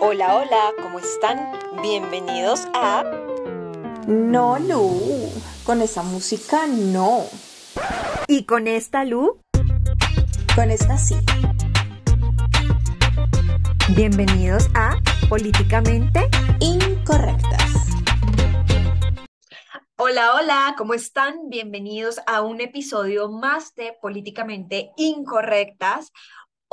Hola, hola, ¿cómo están? Bienvenidos a... No, Lu, con esa música no. ¿Y con esta, Lu? Con esta sí. Bienvenidos a Políticamente Incorrectas. Hola, hola, ¿cómo están? Bienvenidos a un episodio más de Políticamente Incorrectas.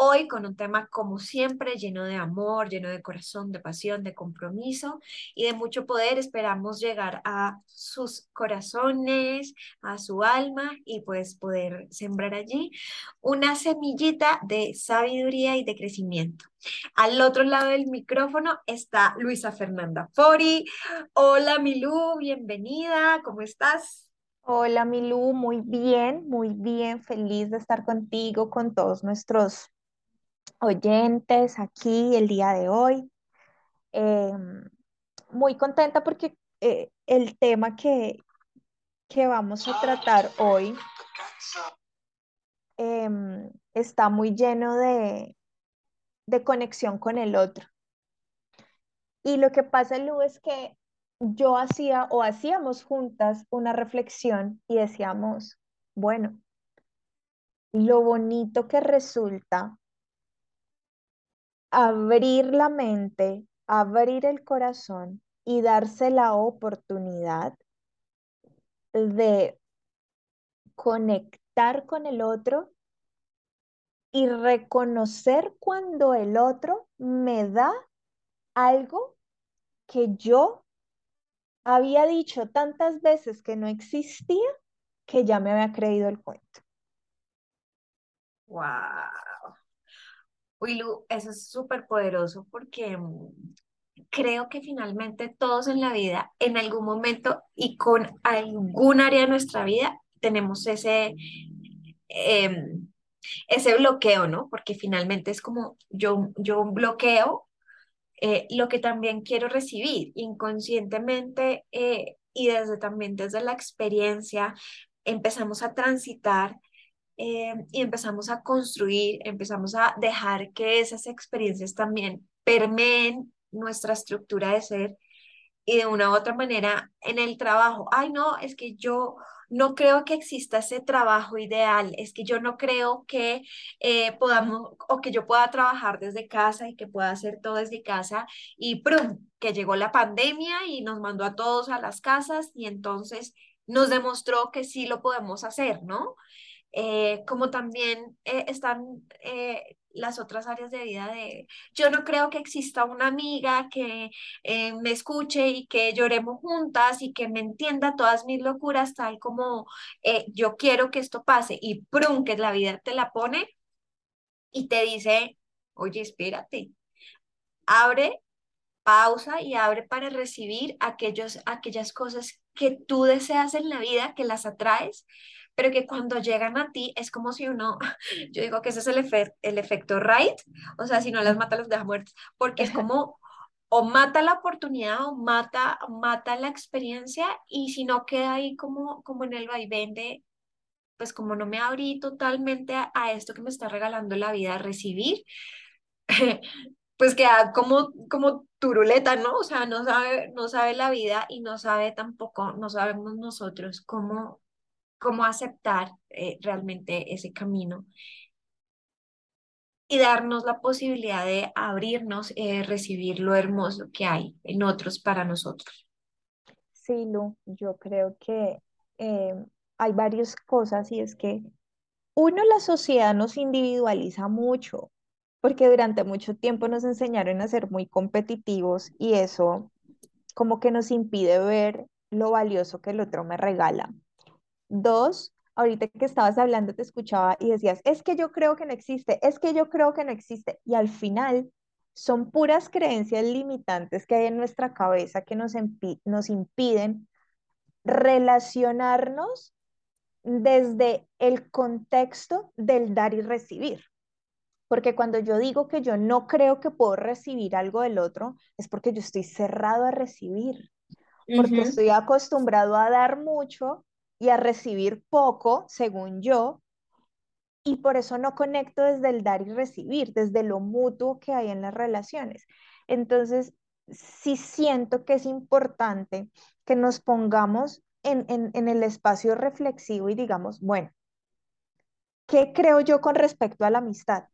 Hoy con un tema como siempre lleno de amor, lleno de corazón, de pasión, de compromiso y de mucho poder. Esperamos llegar a sus corazones, a su alma y pues poder sembrar allí una semillita de sabiduría y de crecimiento. Al otro lado del micrófono está Luisa Fernanda Fori. Hola Milú, bienvenida, ¿cómo estás? Hola Milú, muy bien, muy bien, feliz de estar contigo, con todos nuestros oyentes aquí el día de hoy. Em, muy contenta porque eh, el tema que, que vamos a tratar hoy em, está muy lleno de, de conexión con el otro. Y lo que pasa, Lu, es que yo hacía o hacíamos juntas una reflexión y decíamos, bueno, lo bonito que resulta abrir la mente, abrir el corazón y darse la oportunidad de conectar con el otro y reconocer cuando el otro me da algo que yo había dicho tantas veces que no existía que ya me había creído el cuento. Wow. Uy, Lu, eso es súper poderoso porque mm, creo que finalmente todos en la vida, en algún momento y con algún área de nuestra vida, tenemos ese, em, ese bloqueo, ¿no? Porque finalmente es como yo, yo bloqueo eh, lo que también quiero recibir inconscientemente eh, y desde también desde la experiencia empezamos a transitar eh, y empezamos a construir, empezamos a dejar que esas experiencias también permeen nuestra estructura de ser y de una u otra manera en el trabajo. Ay, no, es que yo no creo que exista ese trabajo ideal, es que yo no creo que eh, podamos o que yo pueda trabajar desde casa y que pueda hacer todo desde casa y ¡prum! que llegó la pandemia y nos mandó a todos a las casas y entonces nos demostró que sí lo podemos hacer, ¿no? Eh, como también eh, están eh, las otras áreas de vida de, yo no creo que exista una amiga que me escuche y que lloremos juntas y que me entienda todas mis locuras tal como yo quiero que esto pase y prum, que la vida te la pone y te dice, oye, espérate, abre pausa y abre para recibir aquellos, aquellas cosas que tú deseas en la vida, que las atraes, pero que cuando llegan a ti es como si uno, yo digo que ese es el, el efecto right, o sea, si no las mata, las deja muertas, porque es como o mata la oportunidad o mata, mata la experiencia y si no queda ahí como, como en el vaivén de, pues como no me abrí totalmente a, a esto que me está regalando la vida, a recibir, pues queda como, como turuleta, ¿no? O sea, no sabe, no sabe la vida y no sabe tampoco, no sabemos nosotros cómo, cómo aceptar eh, realmente ese camino y darnos la posibilidad de abrirnos, eh, recibir lo hermoso que hay en otros para nosotros. Sí, Lu, yo creo que eh, hay varias cosas y es que uno, la sociedad nos individualiza mucho, porque durante mucho tiempo nos enseñaron a ser muy competitivos y eso como que nos impide ver lo valioso que el otro me regala. Dos, ahorita que estabas hablando te escuchaba y decías, es que yo creo que no existe, es que yo creo que no existe. Y al final son puras creencias limitantes que hay en nuestra cabeza que nos, nos impiden relacionarnos desde el contexto del dar y recibir. Porque cuando yo digo que yo no creo que puedo recibir algo del otro, es porque yo estoy cerrado a recibir, porque estoy acostumbrado a dar mucho y a recibir poco, según yo, y por eso no conecto desde el dar y recibir, desde lo mutuo que hay en las relaciones. Entonces, sí siento que es importante que nos pongamos en, en, en el espacio reflexivo y digamos, bueno, ¿qué creo yo con respecto a la amistad?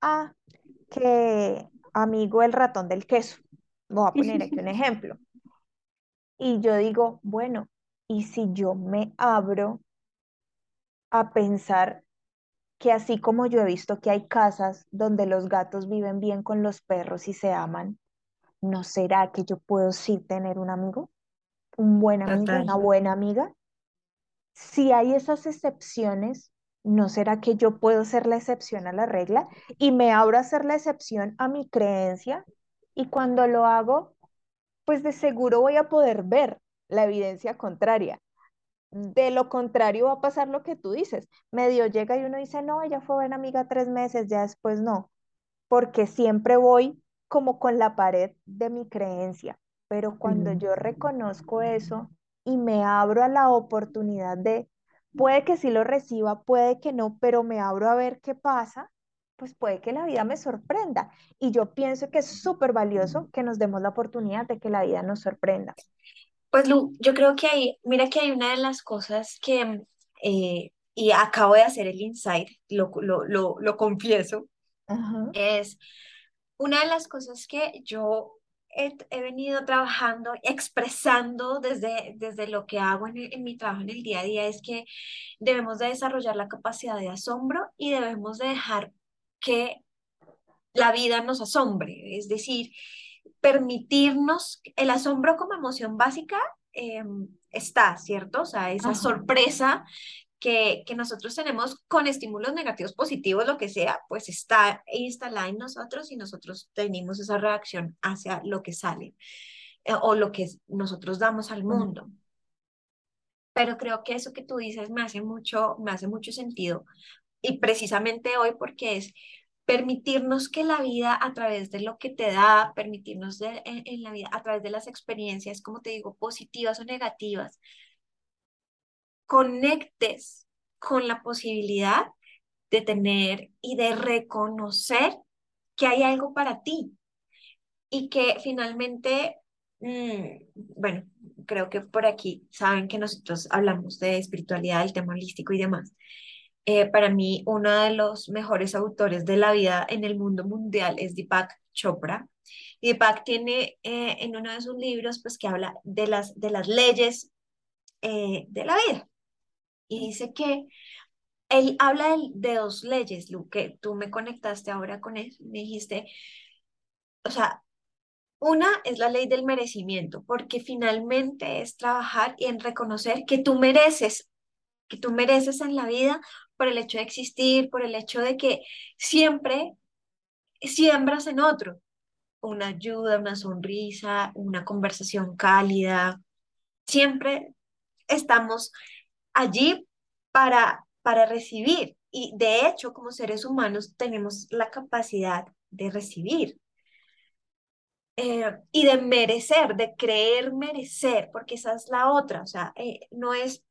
Ah, que amigo el ratón del queso. Voy a poner aquí un ejemplo. Y yo digo, bueno, ¿y si yo me abro a pensar que así como yo he visto que hay casas donde los gatos viven bien con los perros y se aman, ¿no será que yo puedo sí tener un amigo? ¿Un buen amigo? Total. ¿Una buena amiga? Si hay esas excepciones, ¿no será que yo puedo ser la excepción a la regla? Y me abro a ser la excepción a mi creencia y cuando lo hago, pues de seguro voy a poder ver la evidencia contraria. De lo contrario va a pasar lo que tú dices. Medio llega y uno dice, no, ella fue buena amiga tres meses, ya después no, porque siempre voy como con la pared de mi creencia. Pero cuando Mm. yo reconozco eso y me abro a la oportunidad de, puede que sí lo reciba, puede que no, pero me abro a ver qué pasa, pues puede que la vida me sorprenda. Y yo pienso que es súper valioso que nos demos la oportunidad de que la vida nos sorprenda. Pues Lu, yo creo que hay, mira que hay una de las cosas que, eh, y acabo de hacer el insight, lo, lo, lo, lo confieso, Ajá, es una de las cosas que yo he, he venido trabajando, expresando desde, desde lo que hago en, en mi trabajo en el día a día, es que debemos de desarrollar la capacidad de asombro y debemos de dejar que la vida nos asombre, es decir, permitirnos el asombro como emoción básica eh, está, ¿cierto? O sea, esa ajá. sorpresa que, que nosotros tenemos con estímulos negativos, positivos, lo que sea, pues está instalada en nosotros y nosotros tenemos esa reacción hacia lo que sale eh, o lo que nosotros damos al mundo. Pero creo que eso que tú dices me hace mucho, me hace mucho sentido y precisamente hoy porque es permitirnos que la vida a través de lo que te da, permitirnos de- en, la vida a través de las experiencias, como te digo, positivas o negativas, conectes con la posibilidad de tener y de reconocer que hay algo para ti y que finalmente, mm, bueno, creo que por aquí saben que nosotros hablamos de espiritualidad, del tema holístico y demás. Eh, para mí, uno de los mejores autores de la vida en el mundo mundial es Deepak Chopra. Y Deepak tiene eh, en uno de sus libros, pues, que habla de las, de las leyes eh, de la vida. Y dice que él habla de, dos leyes, Lu, que tú me conectaste ahora con eso. Me dijiste, o sea, una es la ley del merecimiento, porque finalmente es trabajar y en reconocer que tú mereces que tú mereces en la vida por el hecho de existir, por el hecho de que siempre siembras en otro una ayuda, una sonrisa, una conversación cálida. Siempre estamos allí para, para recibir y de hecho como seres humanos tenemos la capacidad de recibir. eh, y de merecer, de creer merecer, porque esa es la otra, o sea, eh, no es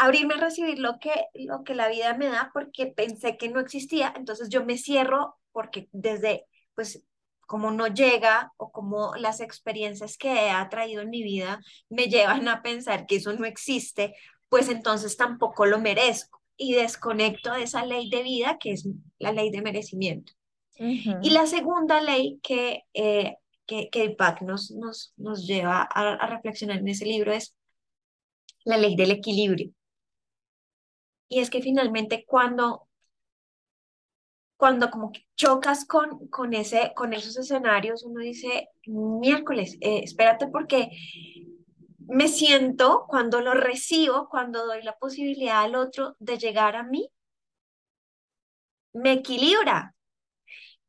abrirme a recibir lo que, lo que la vida me da porque pensé que no existía, entonces yo me cierro porque desde, pues, como no llega o como las experiencias que ha traído en mi vida me llevan a pensar que eso no existe, pues entonces tampoco lo merezco y desconecto de esa ley de vida que es la ley de merecimiento. Y la segunda ley que, eh, que, nos, nos, nos lleva a, a reflexionar en ese libro es la ley del equilibrio. Y es que finalmente cuando, cuando como que chocas con, con, ese, con esos escenarios, uno dice, miércoles, eh, espérate porque me siento cuando lo recibo, cuando doy la posibilidad al otro de llegar a mí, me equilibra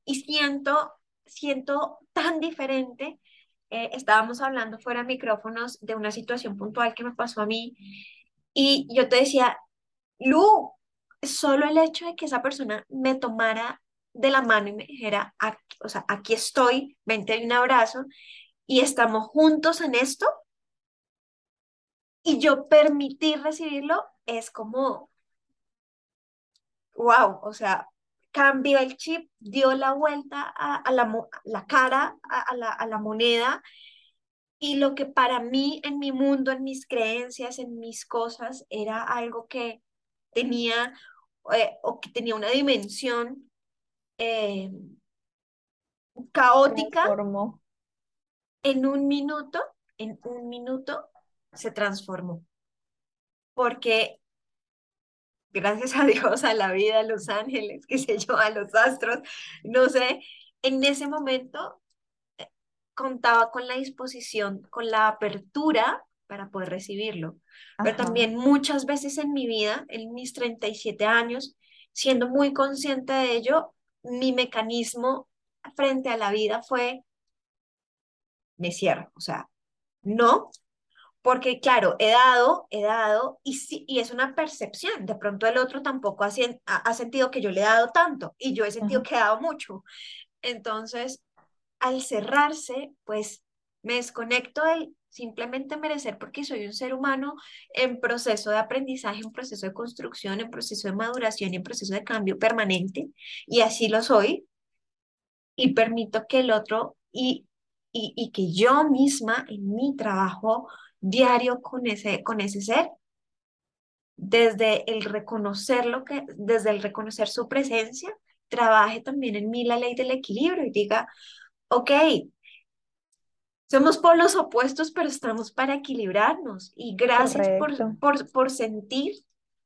y siento, siento tan diferente. Eh, estábamos hablando fuera de micrófonos de una situación puntual que me pasó a mí y yo te decía, Lu, solo el hecho de que esa persona me tomara de la mano y me dijera, "Aquí- o sea, aquí estoy, vente y un abrazo y estamos juntos en esto y yo permitir recibirlo es como, wow, o sea, cambió el chip, dio la vuelta a, la, la, cara, a, la, a la moneda y lo que para mí, en mi mundo, en mis creencias, en mis cosas, era algo que tenía eh, o que tenía una dimensión eh, caótica, en un minuto, en un minuto se transformó. Porque gracias a Dios, a la vida, a los ángeles, qué sé yo, a los astros, no sé, en ese momento contaba con la disposición, con la apertura para poder recibirlo. Pero también muchas veces en mi vida, en mis 37 años, siendo muy consciente de ello, mi mecanismo frente a la vida fue, me cierro, o sea, no, porque claro, he dado, he dado, y, sí, y es una percepción, de pronto el otro tampoco ha, ha, sentido que yo le he dado tanto, y yo he sentido que he dado mucho. Entonces, al cerrarse, pues me desconecto del simplemente merecer porque soy un ser humano en proceso de aprendizaje, en proceso de construcción, en proceso de maduración y en proceso de cambio permanente, y así lo soy, y permito que el otro y, y, y que yo misma en mi trabajo diario con ese, con ese ser, desde el reconocer lo que, desde el reconocer su presencia, trabaje también en mí la ley del equilibrio y diga, ok, somos polos opuestos, pero estamos para equilibrarnos. Y gracias por, por, por sentir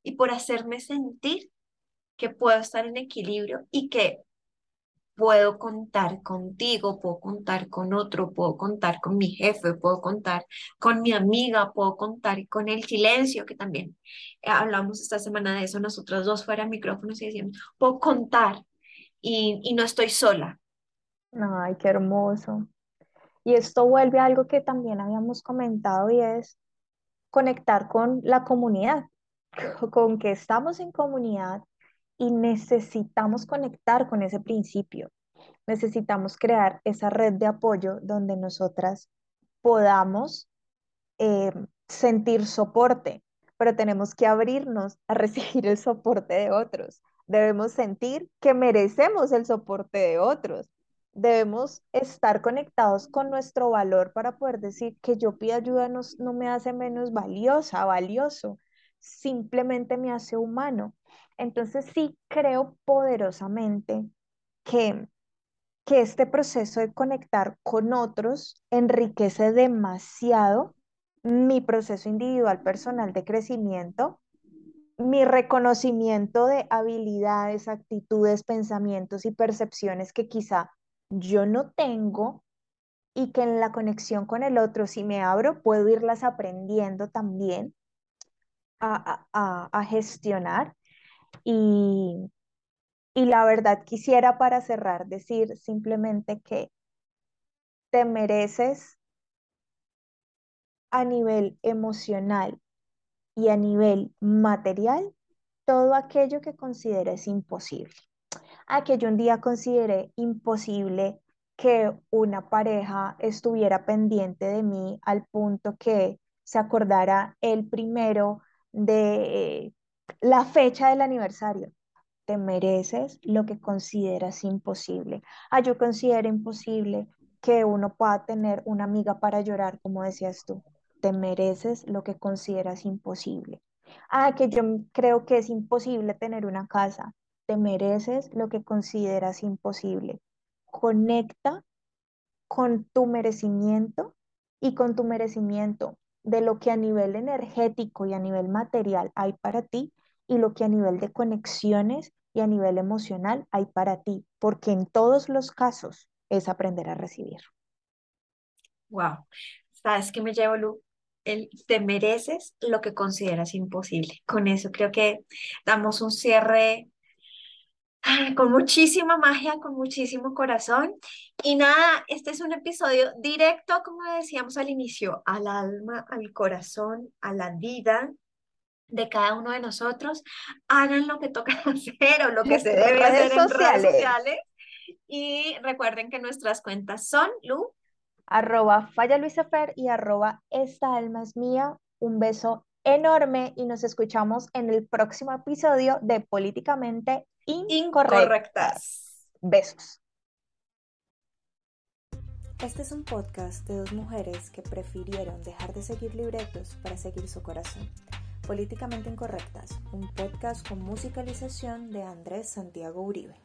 y por hacerme sentir que puedo estar en equilibrio y que puedo contar contigo, puedo contar con otro, puedo contar con mi jefe, puedo contar con mi amiga, puedo contar con el silencio, que también hablamos esta semana de eso, nosotros dos fuera micrófonos y decíamos, puedo contar y, y no estoy sola, Ay, qué hermoso. Y esto vuelve a algo que también habíamos comentado y es conectar con la comunidad, con que estamos en comunidad y necesitamos conectar con ese principio. Necesitamos crear esa red de apoyo donde nosotras podamos eh, sentir soporte, pero tenemos que abrirnos a recibir el soporte de otros. Debemos sentir que merecemos el soporte de otros debemos estar conectados con nuestro valor para poder decir que yo pido ayuda no, no me hace menos valiosa, valioso, simplemente me hace humano. Entonces sí creo poderosamente que, que este proceso de conectar con otros enriquece demasiado mi proceso individual personal de crecimiento, mi reconocimiento de habilidades, actitudes, pensamientos y percepciones que quizá yo no tengo y que en la conexión con el otro, si me abro, puedo irlas aprendiendo también a, gestionar. Y, y la verdad quisiera para cerrar decir simplemente que te mereces a nivel emocional y a nivel material todo aquello que consideres imposible a que yo un día consideré imposible que una pareja estuviera pendiente de mí al punto que se acordara el primero de la fecha del aniversario. Te mereces lo que consideras imposible. Ah, yo considero imposible que uno pueda tener una amiga para llorar, como decías tú. Te mereces lo que consideras imposible. Ah, que yo creo que es imposible tener una casa te mereces lo que consideras imposible. Conecta con tu merecimiento y con tu merecimiento de lo que a nivel energético y a nivel material hay para ti y lo que a nivel de conexiones y a nivel emocional hay para ti, porque en todos los casos es aprender a recibir. Wow, ¿sabes qué me llevo, Lu? El, te mereces lo que consideras imposible. Con eso creo que damos un cierre con muchísima magia, con muchísimo corazón. Y nada, este es un episodio directo, como decíamos al inicio, al alma, al corazón, a la vida de cada uno de nosotros. Hagan lo que toca hacer o lo que se debe hacer en redes sociales. Y recuerden que nuestras cuentas son, Lu. Arroba Falla Luisa Fer y arroba Esta Alma es Mía. Un beso enorme y nos escuchamos en el próximo episodio de Políticamente incorrectas. Besos. Este es un podcast de dos mujeres que prefirieron dejar de seguir libretos para seguir su corazón. Políticamente Incorrectas, un podcast con musicalización de Andrés Santiago Uribe.